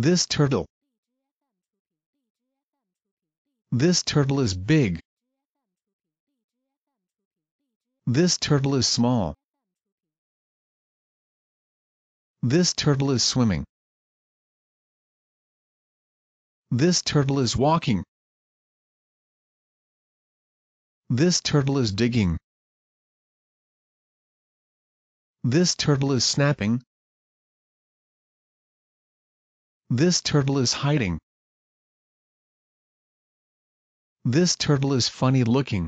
This turtle. This turtle is big. This turtle is small. This turtle is swimming. This turtle is walking. This turtle is digging. This turtle is snapping. This turtle is hiding. This turtle is funny looking.